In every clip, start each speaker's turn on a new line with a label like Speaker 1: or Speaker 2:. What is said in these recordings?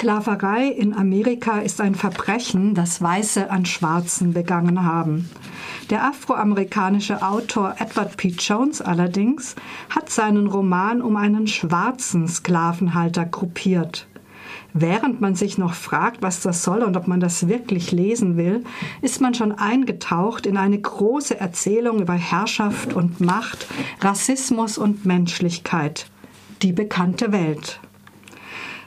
Speaker 1: Sklaverei in Amerika ist ein Verbrechen, das Weiße an Schwarzen begangen haben. Der afroamerikanische Autor Edward P. Jones allerdings hat seinen Roman um einen schwarzen Sklavenhalter gruppiert. Während man sich noch fragt, was das soll und ob man das wirklich lesen will, ist man schon eingetaucht in eine große Erzählung über Herrschaft und Macht, Rassismus und Menschlichkeit. Die bekannte Welt.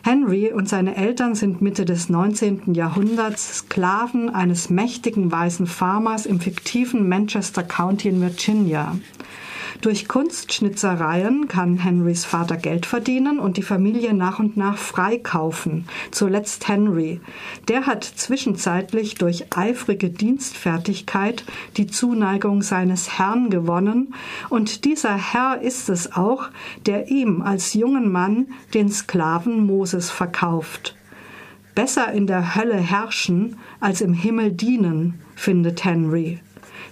Speaker 1: Henry und seine Eltern sind Mitte des 19. Jahrhunderts Sklaven eines mächtigen weißen Farmers im fiktiven Manchester County in Virginia. Durch Kunstschnitzereien kann Henrys Vater Geld verdienen und die Familie nach und nach freikaufen. Zuletzt Henry. Der hat zwischenzeitlich durch eifrige Dienstfertigkeit die Zuneigung seines Herrn gewonnen und dieser Herr ist es auch, der ihm als jungen Mann den Sklaven Moses verkauft. Besser in der Hölle herrschen als im Himmel dienen, findet Henry.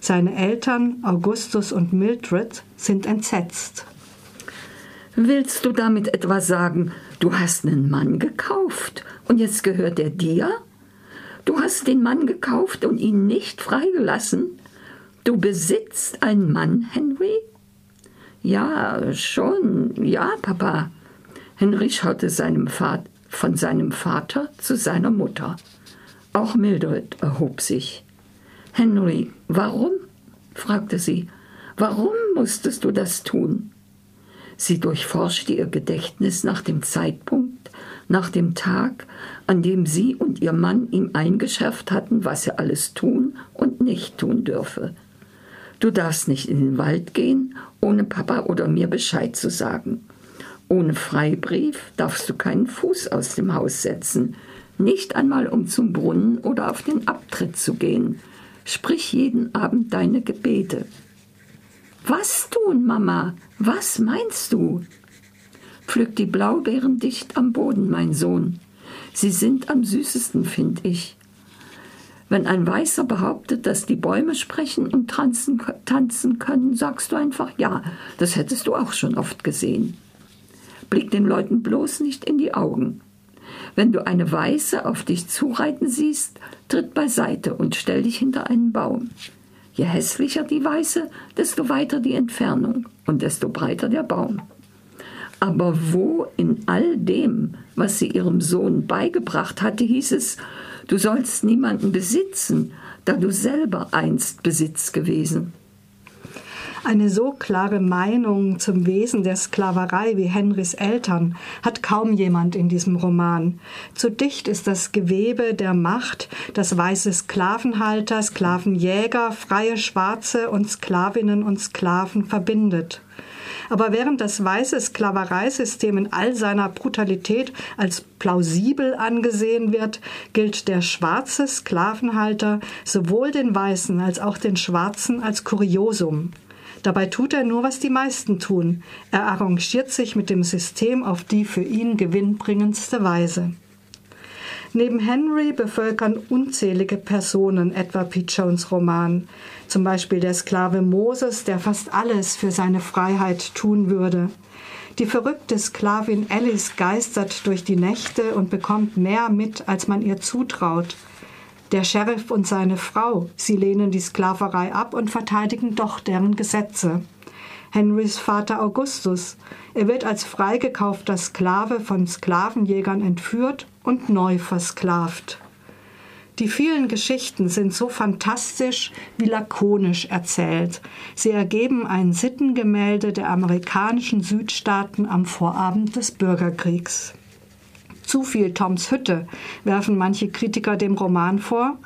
Speaker 1: Seine Eltern, Augustus und Mildred, sind entsetzt.
Speaker 2: Willst du damit etwa sagen, du hast einen Mann gekauft und jetzt gehört er dir? Du hast den Mann gekauft und ihn nicht freigelassen? Du besitzt einen Mann, Henry? Ja, schon, ja, Papa. Henry schaute seinem Vater, von seinem Vater zu seiner Mutter. Auch Mildred erhob sich. Henry, warum? fragte sie. Warum musstest du das tun? Sie durchforschte ihr Gedächtnis nach dem Zeitpunkt, nach dem Tag, an dem sie und ihr Mann ihm eingeschärft hatten, was er alles tun und nicht tun dürfe. Du darfst nicht in den Wald gehen, ohne Papa oder mir Bescheid zu sagen. Ohne Freibrief darfst du keinen Fuß aus dem Haus setzen, nicht einmal um zum Brunnen oder auf den Abtritt zu gehen. Sprich jeden Abend deine Gebete. Was tun, Mama? Was meinst du? Pflück die Blaubeeren dicht am Boden, mein Sohn. Sie sind am süßesten, find ich. Wenn ein Weißer behauptet, dass die Bäume sprechen und tanzen, tanzen können, sagst du einfach ja. Das hättest du auch schon oft gesehen. Blick den Leuten bloß nicht in die Augen. Wenn du eine Weiße auf dich zureiten siehst, tritt beiseite und stell dich hinter einen Baum. Je hässlicher die Weiße, desto weiter die Entfernung und desto breiter der Baum. Aber wo in all dem, was sie ihrem Sohn beigebracht hatte, hieß es, du sollst niemanden besitzen, da du selber einst Besitz gewesen.
Speaker 1: Eine so klare Meinung zum Wesen der Sklaverei wie Henrys Eltern hat kaum jemand in diesem Roman. Zu dicht ist das Gewebe der Macht, das weiße Sklavenhalter, Sklavenjäger, freie Schwarze und Sklavinnen und Sklaven verbindet. Aber während das weiße Sklavereisystem in all seiner Brutalität als plausibel angesehen wird, gilt der schwarze Sklavenhalter sowohl den Weißen als auch den Schwarzen als Kuriosum. Dabei tut er nur, was die meisten tun. Er arrangiert sich mit dem System auf die für ihn gewinnbringendste Weise. Neben Henry bevölkern unzählige Personen etwa Pete Jones Roman, zum Beispiel der Sklave Moses, der fast alles für seine Freiheit tun würde. Die verrückte Sklavin Alice geistert durch die Nächte und bekommt mehr mit, als man ihr zutraut. Der Sheriff und seine Frau, sie lehnen die Sklaverei ab und verteidigen doch deren Gesetze. Henrys Vater Augustus, er wird als freigekaufter Sklave von Sklavenjägern entführt und neu versklavt. Die vielen Geschichten sind so fantastisch wie lakonisch erzählt. Sie ergeben ein Sittengemälde der amerikanischen Südstaaten am Vorabend des Bürgerkriegs zu viel Toms Hütte, werfen manche Kritiker dem Roman vor.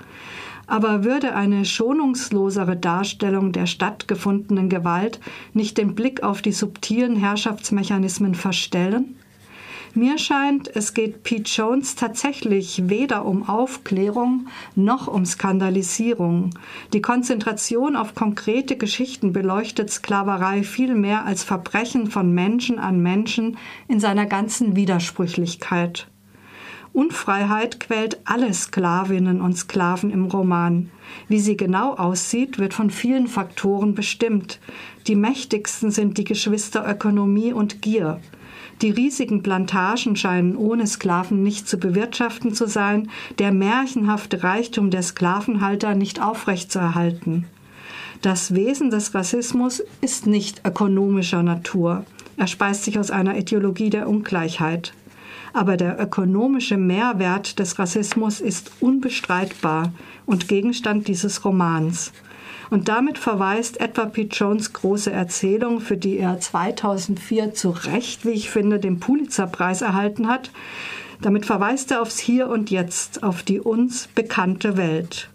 Speaker 1: Aber würde eine schonungslosere Darstellung der stattgefundenen Gewalt nicht den Blick auf die subtilen Herrschaftsmechanismen verstellen? Mir scheint, es geht Pete Jones tatsächlich weder um Aufklärung noch um Skandalisierung. Die Konzentration auf konkrete Geschichten beleuchtet Sklaverei viel mehr als Verbrechen von Menschen an Menschen in seiner ganzen Widersprüchlichkeit. Unfreiheit quält alle Sklavinnen und Sklaven im Roman. Wie sie genau aussieht, wird von vielen Faktoren bestimmt. Die mächtigsten sind die Geschwister Ökonomie und Gier. Die riesigen Plantagen scheinen ohne Sklaven nicht zu bewirtschaften zu sein, der märchenhafte Reichtum der Sklavenhalter nicht aufrechtzuerhalten. Das Wesen des Rassismus ist nicht ökonomischer Natur. Er speist sich aus einer Ideologie der Ungleichheit. Aber der ökonomische Mehrwert des Rassismus ist unbestreitbar und Gegenstand dieses Romans. Und damit verweist Edward P. Jones große Erzählung, für die er 2004 zu Recht, wie ich finde, den Pulitzerpreis erhalten hat. Damit verweist er aufs Hier und Jetzt, auf die uns bekannte Welt.